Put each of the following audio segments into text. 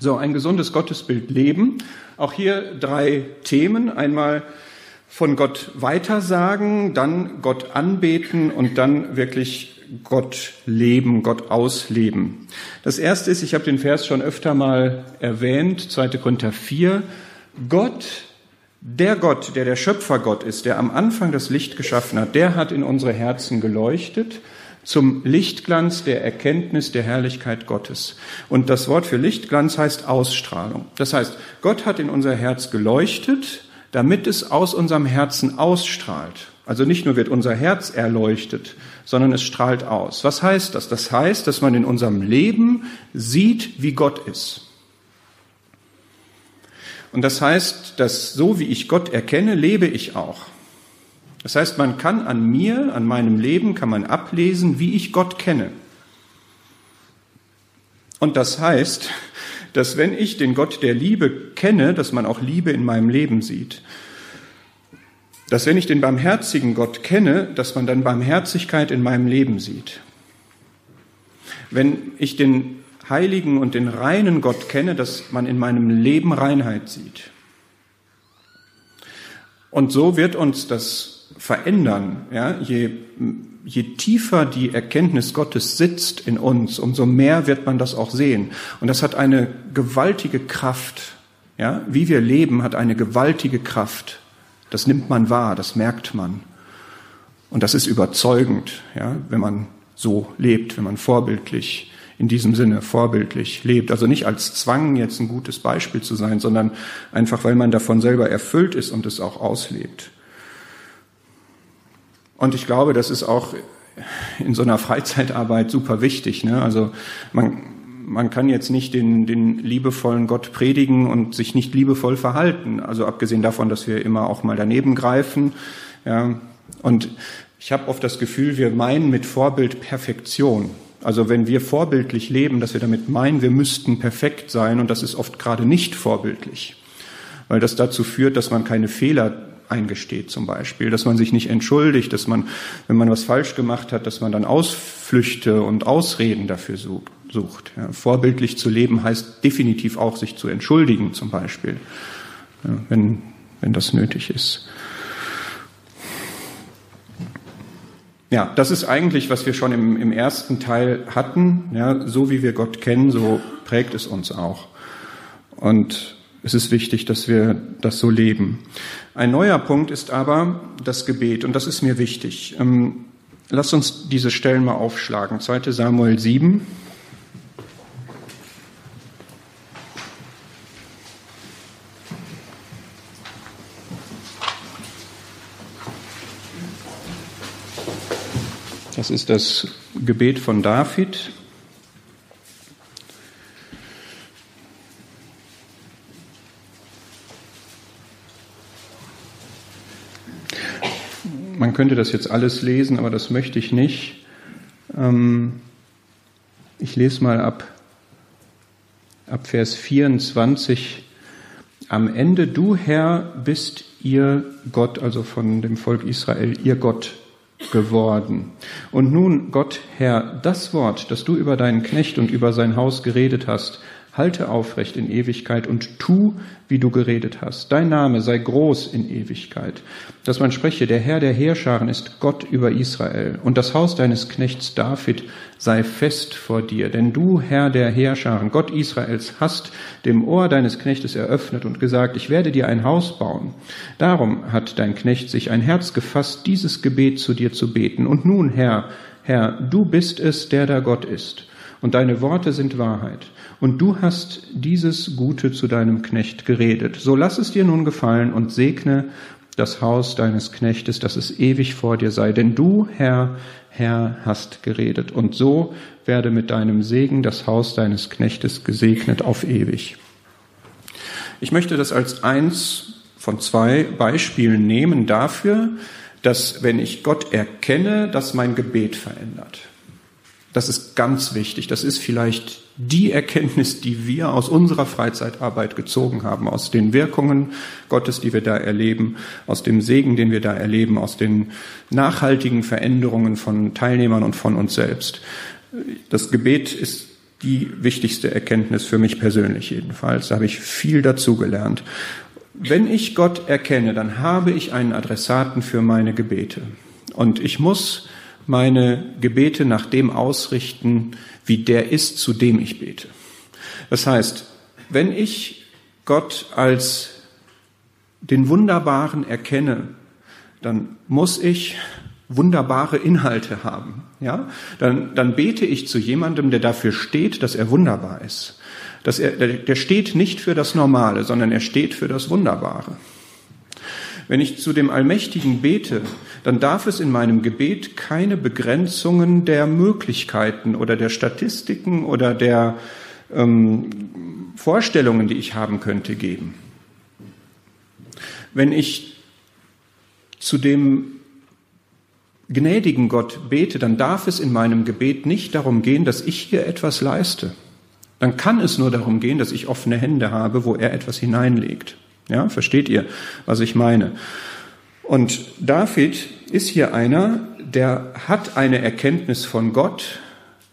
So, ein gesundes Gottesbild leben. Auch hier drei Themen. Einmal von Gott weitersagen, dann Gott anbeten und dann wirklich Gott leben, Gott ausleben. Das erste ist, ich habe den Vers schon öfter mal erwähnt, 2. Korinther 4. Gott, der Gott, der der Schöpfergott ist, der am Anfang das Licht geschaffen hat, der hat in unsere Herzen geleuchtet zum Lichtglanz der Erkenntnis der Herrlichkeit Gottes. Und das Wort für Lichtglanz heißt Ausstrahlung. Das heißt, Gott hat in unser Herz geleuchtet, damit es aus unserem Herzen ausstrahlt. Also nicht nur wird unser Herz erleuchtet, sondern es strahlt aus. Was heißt das? Das heißt, dass man in unserem Leben sieht, wie Gott ist. Und das heißt, dass so wie ich Gott erkenne, lebe ich auch. Das heißt, man kann an mir, an meinem Leben, kann man ablesen, wie ich Gott kenne. Und das heißt, dass wenn ich den Gott der Liebe kenne, dass man auch Liebe in meinem Leben sieht. Dass wenn ich den barmherzigen Gott kenne, dass man dann Barmherzigkeit in meinem Leben sieht. Wenn ich den heiligen und den reinen Gott kenne, dass man in meinem Leben Reinheit sieht. Und so wird uns das verändern. Ja? Je, je tiefer die Erkenntnis Gottes sitzt in uns, umso mehr wird man das auch sehen. Und das hat eine gewaltige Kraft. Ja? Wie wir leben, hat eine gewaltige Kraft. Das nimmt man wahr, das merkt man. Und das ist überzeugend, ja? wenn man so lebt, wenn man vorbildlich in diesem Sinne vorbildlich lebt. Also nicht als Zwang, jetzt ein gutes Beispiel zu sein, sondern einfach, weil man davon selber erfüllt ist und es auch auslebt. Und ich glaube, das ist auch in so einer Freizeitarbeit super wichtig. Ne? Also man, man kann jetzt nicht den, den liebevollen Gott predigen und sich nicht liebevoll verhalten. Also abgesehen davon, dass wir immer auch mal daneben greifen. Ja. Und ich habe oft das Gefühl, wir meinen mit Vorbild Perfektion. Also wenn wir vorbildlich leben, dass wir damit meinen, wir müssten perfekt sein und das ist oft gerade nicht vorbildlich, weil das dazu führt, dass man keine Fehler eingesteht zum Beispiel, dass man sich nicht entschuldigt, dass man, wenn man was falsch gemacht hat, dass man dann Ausflüchte und Ausreden dafür sucht. Ja, vorbildlich zu leben heißt definitiv auch, sich zu entschuldigen zum Beispiel, ja, wenn, wenn das nötig ist. Ja, das ist eigentlich, was wir schon im, im ersten Teil hatten. Ja, so wie wir Gott kennen, so prägt es uns auch. Und es ist wichtig, dass wir das so leben. Ein neuer Punkt ist aber das Gebet und das ist mir wichtig. Ähm, Lass uns diese Stellen mal aufschlagen. 2 Samuel 7. Das ist das Gebet von David. Man könnte das jetzt alles lesen, aber das möchte ich nicht. Ähm, ich lese mal ab, ab Vers 24. Am Ende, du Herr, bist ihr Gott, also von dem Volk Israel, ihr Gott geworden. Und nun, Gott, Herr, das Wort, das du über deinen Knecht und über sein Haus geredet hast, halte aufrecht in Ewigkeit und tu, wie du geredet hast. Dein Name sei groß in Ewigkeit. Dass man spreche, der Herr der Heerscharen ist Gott über Israel und das Haus deines Knechts David sei fest vor dir. Denn du, Herr der Heerscharen, Gott Israels, hast dem Ohr deines Knechtes eröffnet und gesagt, ich werde dir ein Haus bauen. Darum hat dein Knecht sich ein Herz gefasst, dieses Gebet zu dir zu beten. Und nun, Herr, Herr, du bist es, der da Gott ist und deine Worte sind Wahrheit. Und du hast dieses Gute zu deinem Knecht geredet. So lass es dir nun gefallen und segne das Haus deines Knechtes, dass es ewig vor dir sei. Denn du, Herr, Herr, hast geredet. Und so werde mit deinem Segen das Haus deines Knechtes gesegnet auf ewig. Ich möchte das als eins von zwei Beispielen nehmen dafür, dass wenn ich Gott erkenne, dass mein Gebet verändert. Das ist ganz wichtig. Das ist vielleicht die Erkenntnis, die wir aus unserer Freizeitarbeit gezogen haben, aus den Wirkungen Gottes, die wir da erleben, aus dem Segen, den wir da erleben, aus den nachhaltigen Veränderungen von Teilnehmern und von uns selbst. Das Gebet ist die wichtigste Erkenntnis für mich persönlich jedenfalls. Da habe ich viel dazugelernt. Wenn ich Gott erkenne, dann habe ich einen Adressaten für meine Gebete. Und ich muss meine Gebete nach dem ausrichten, wie der ist, zu dem ich bete. Das heißt, wenn ich Gott als den Wunderbaren erkenne, dann muss ich wunderbare Inhalte haben. Ja, dann, dann bete ich zu jemandem, der dafür steht, dass er wunderbar ist. Dass er, der, der steht nicht für das Normale, sondern er steht für das Wunderbare. Wenn ich zu dem Allmächtigen bete, dann darf es in meinem Gebet keine Begrenzungen der Möglichkeiten oder der Statistiken oder der ähm, Vorstellungen, die ich haben könnte, geben. Wenn ich zu dem gnädigen Gott bete, dann darf es in meinem Gebet nicht darum gehen, dass ich hier etwas leiste. Dann kann es nur darum gehen, dass ich offene Hände habe, wo er etwas hineinlegt. Ja, versteht ihr, was ich meine? Und David ist hier einer, der hat eine Erkenntnis von Gott.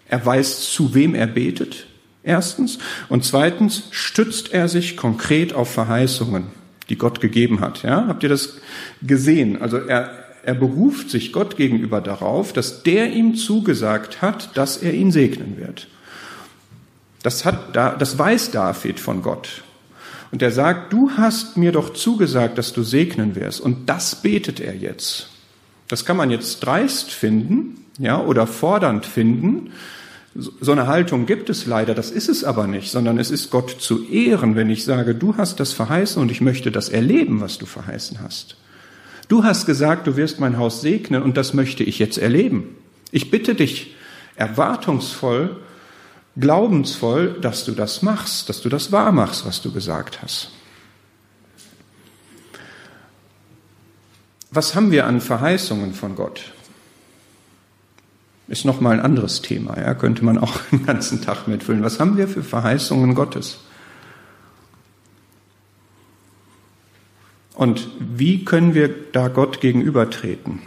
Er weiß, zu wem er betet. Erstens. Und zweitens stützt er sich konkret auf Verheißungen, die Gott gegeben hat. Ja, habt ihr das gesehen? Also er, er beruft sich Gott gegenüber darauf, dass der ihm zugesagt hat, dass er ihn segnen wird. Das, hat, das weiß David von Gott. Und er sagt, du hast mir doch zugesagt, dass du segnen wirst. Und das betet er jetzt. Das kann man jetzt dreist finden, ja, oder fordernd finden. So eine Haltung gibt es leider, das ist es aber nicht, sondern es ist Gott zu ehren, wenn ich sage, du hast das verheißen und ich möchte das erleben, was du verheißen hast. Du hast gesagt, du wirst mein Haus segnen und das möchte ich jetzt erleben. Ich bitte dich erwartungsvoll, glaubensvoll, dass du das machst, dass du das wahr machst, was du gesagt hast. Was haben wir an Verheißungen von Gott? Ist noch mal ein anderes Thema, ja, könnte man auch den ganzen Tag mitfüllen. Was haben wir für Verheißungen Gottes? Und wie können wir da Gott gegenübertreten?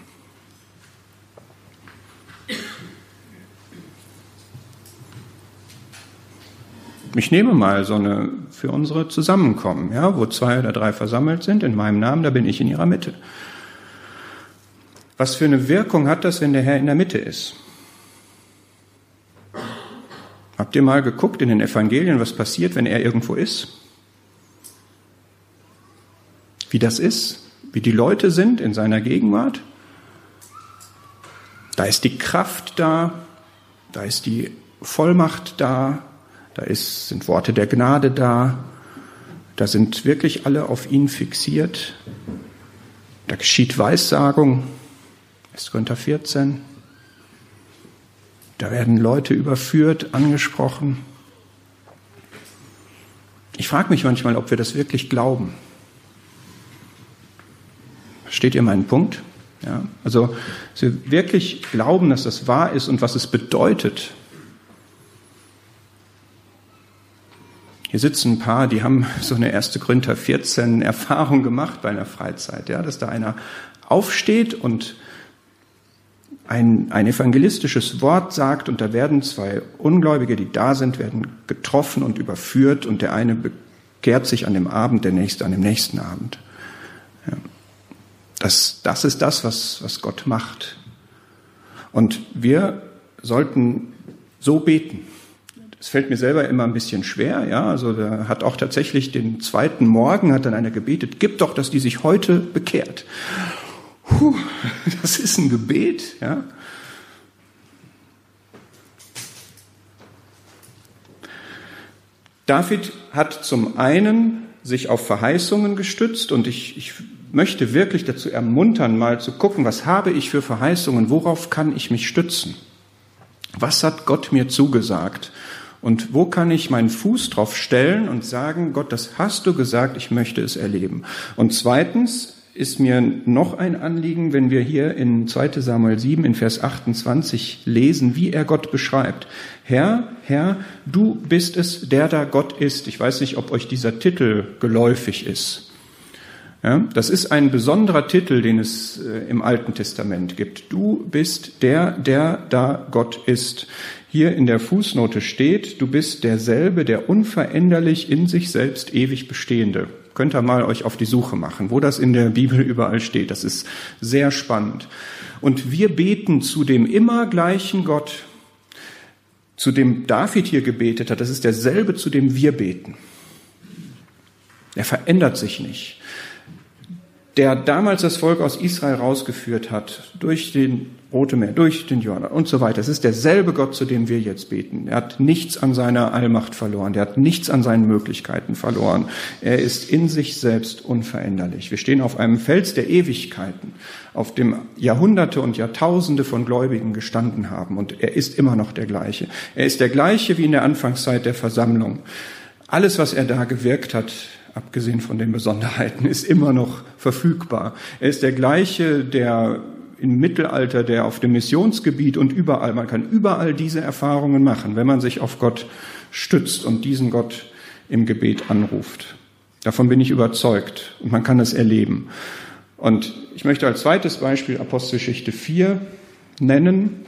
Ich nehme mal so eine für unsere Zusammenkommen, ja, wo zwei oder drei versammelt sind in meinem Namen, da bin ich in ihrer Mitte. Was für eine Wirkung hat das, wenn der Herr in der Mitte ist? Habt ihr mal geguckt in den Evangelien, was passiert, wenn er irgendwo ist? wie das ist, wie die Leute sind in seiner Gegenwart. Da ist die Kraft da, da ist die Vollmacht da, da ist, sind Worte der Gnade da, da sind wirklich alle auf ihn fixiert. Da geschieht Weissagung, 1. Korinther 14. Da werden Leute überführt, angesprochen. Ich frage mich manchmal, ob wir das wirklich glauben. Versteht ihr meinen Punkt? Ja, also, dass wir wirklich glauben, dass das wahr ist und was es bedeutet. Hier sitzen ein paar, die haben so eine erste Gründer 14 Erfahrung gemacht bei einer Freizeit, ja, dass da einer aufsteht und ein, ein evangelistisches Wort sagt und da werden zwei Ungläubige, die da sind, werden getroffen und überführt und der eine bekehrt sich an dem Abend, der nächste an dem nächsten Abend. Ja. Das, das ist das, was, was Gott macht. Und wir sollten so beten. Es fällt mir selber immer ein bisschen schwer, ja. Also da hat auch tatsächlich den zweiten Morgen hat dann einer gebetet, gib doch, dass die sich heute bekehrt. Puh, das ist ein Gebet, ja. David hat zum einen sich auf Verheißungen gestützt und ich, ich möchte wirklich dazu ermuntern, mal zu gucken, was habe ich für Verheißungen, worauf kann ich mich stützen? Was hat Gott mir zugesagt? Und wo kann ich meinen Fuß drauf stellen und sagen, Gott, das hast du gesagt, ich möchte es erleben. Und zweitens ist mir noch ein Anliegen, wenn wir hier in 2 Samuel 7 in Vers 28 lesen, wie er Gott beschreibt. Herr, Herr, du bist es, der da Gott ist. Ich weiß nicht, ob euch dieser Titel geläufig ist. Ja, das ist ein besonderer Titel, den es äh, im Alten Testament gibt. Du bist der, der da Gott ist. Hier in der Fußnote steht, du bist derselbe, der unveränderlich in sich selbst ewig bestehende. Könnt ihr mal euch auf die Suche machen, wo das in der Bibel überall steht. Das ist sehr spannend. Und wir beten zu dem immer gleichen Gott, zu dem David hier gebetet hat. Das ist derselbe, zu dem wir beten. Er verändert sich nicht der damals das Volk aus Israel rausgeführt hat, durch den Rote Meer, durch den Jordan und so weiter. Es ist derselbe Gott, zu dem wir jetzt beten. Er hat nichts an seiner Allmacht verloren. Er hat nichts an seinen Möglichkeiten verloren. Er ist in sich selbst unveränderlich. Wir stehen auf einem Fels der Ewigkeiten, auf dem Jahrhunderte und Jahrtausende von Gläubigen gestanden haben. Und er ist immer noch der gleiche. Er ist der gleiche wie in der Anfangszeit der Versammlung. Alles, was er da gewirkt hat, abgesehen von den Besonderheiten, ist immer noch verfügbar. Er ist der gleiche, der im Mittelalter, der auf dem Missionsgebiet und überall, man kann überall diese Erfahrungen machen, wenn man sich auf Gott stützt und diesen Gott im Gebet anruft. Davon bin ich überzeugt und man kann es erleben. Und ich möchte als zweites Beispiel Apostelgeschichte 4 nennen.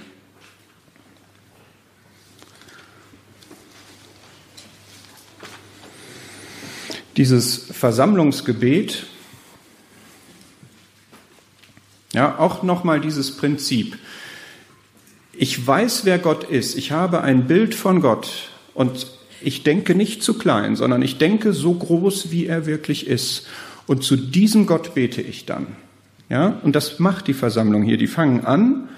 Dieses Versammlungsgebet, ja, auch nochmal dieses Prinzip. Ich weiß, wer Gott ist. Ich habe ein Bild von Gott und ich denke nicht zu klein, sondern ich denke so groß, wie er wirklich ist. Und zu diesem Gott bete ich dann. Ja, und das macht die Versammlung hier. Die fangen an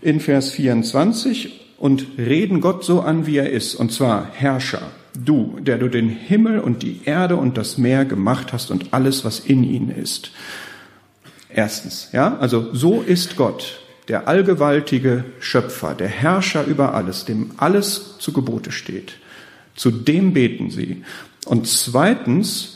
in Vers 24 und reden Gott so an, wie er ist. Und zwar Herrscher, du, der du den Himmel und die Erde und das Meer gemacht hast und alles, was in ihnen ist. Erstens, ja, also so ist Gott, der allgewaltige Schöpfer, der Herrscher über alles, dem alles zu Gebote steht. Zu dem beten sie. Und zweitens,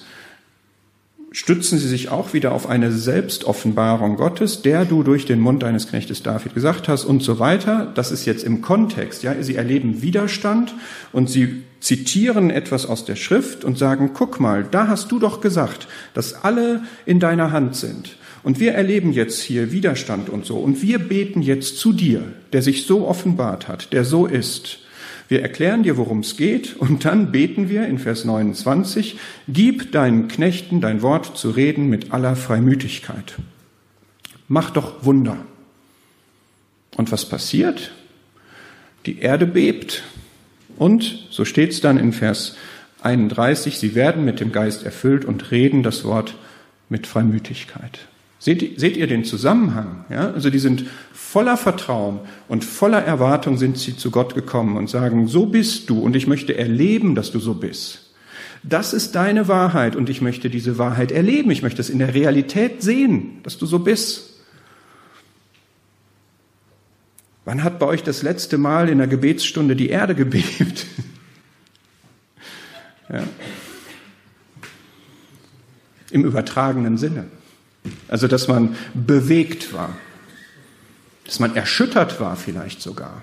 stützen sie sich auch wieder auf eine Selbstoffenbarung Gottes, der du durch den Mund deines Knechtes David gesagt hast und so weiter. Das ist jetzt im Kontext. Ja, sie erleben Widerstand und sie zitieren etwas aus der Schrift und sagen, guck mal, da hast du doch gesagt, dass alle in deiner Hand sind. Und wir erleben jetzt hier Widerstand und so. Und wir beten jetzt zu dir, der sich so offenbart hat, der so ist. Wir erklären dir, worum es geht, und dann beten wir in Vers 29, gib deinen Knechten dein Wort zu reden mit aller Freimütigkeit. Mach doch Wunder. Und was passiert? Die Erde bebt und, so steht es dann in Vers 31, sie werden mit dem Geist erfüllt und reden das Wort mit Freimütigkeit. Seht, seht ihr den Zusammenhang? Ja? Also die sind voller Vertrauen und voller Erwartung sind sie zu Gott gekommen und sagen, so bist du und ich möchte erleben, dass du so bist. Das ist deine Wahrheit und ich möchte diese Wahrheit erleben. Ich möchte es in der Realität sehen, dass du so bist. Wann hat bei euch das letzte Mal in der Gebetsstunde die Erde gebebt? ja. Im übertragenen Sinne. Also, dass man bewegt war, dass man erschüttert war vielleicht sogar.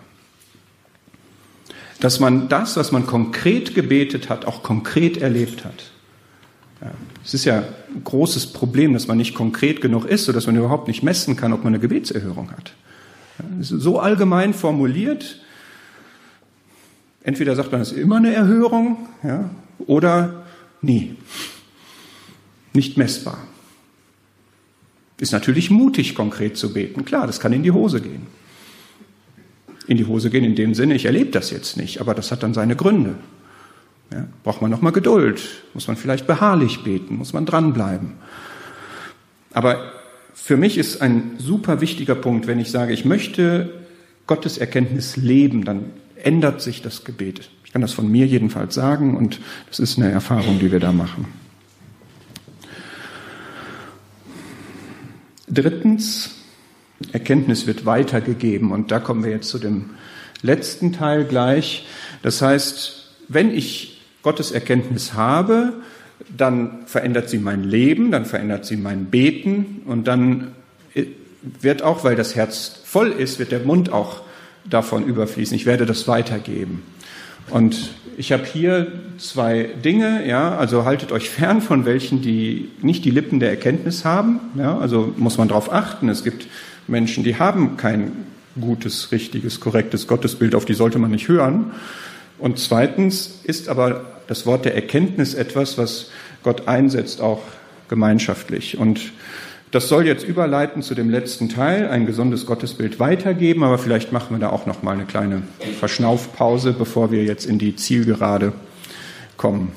Dass man das, was man konkret gebetet hat, auch konkret erlebt hat. Es ist ja ein großes Problem, dass man nicht konkret genug ist, sodass man überhaupt nicht messen kann, ob man eine Gebetserhörung hat. So allgemein formuliert, entweder sagt man, es ist immer eine Erhörung, ja, oder nie. Nicht messbar. Ist natürlich mutig, konkret zu beten. Klar, das kann in die Hose gehen. In die Hose gehen in dem Sinne, ich erlebe das jetzt nicht, aber das hat dann seine Gründe. Ja, braucht man nochmal Geduld, muss man vielleicht beharrlich beten, muss man dranbleiben. Aber für mich ist ein super wichtiger Punkt, wenn ich sage, ich möchte Gottes Erkenntnis leben, dann ändert sich das Gebet. Ich kann das von mir jedenfalls sagen und das ist eine Erfahrung, die wir da machen. Drittens, Erkenntnis wird weitergegeben und da kommen wir jetzt zu dem letzten Teil gleich. Das heißt, wenn ich Gottes Erkenntnis habe, dann verändert sie mein Leben, dann verändert sie mein Beten und dann wird auch, weil das Herz voll ist, wird der Mund auch davon überfließen. Ich werde das weitergeben. Und ich habe hier zwei Dinge, ja, also haltet euch fern von welchen, die nicht die Lippen der Erkenntnis haben, ja, also muss man darauf achten. Es gibt Menschen, die haben kein gutes, richtiges, korrektes Gottesbild, auf die sollte man nicht hören. Und zweitens ist aber das Wort der Erkenntnis etwas, was Gott einsetzt, auch gemeinschaftlich. Und das soll jetzt überleiten zu dem letzten Teil, ein gesundes Gottesbild weitergeben, aber vielleicht machen wir da auch noch mal eine kleine Verschnaufpause, bevor wir jetzt in die Zielgerade kommen.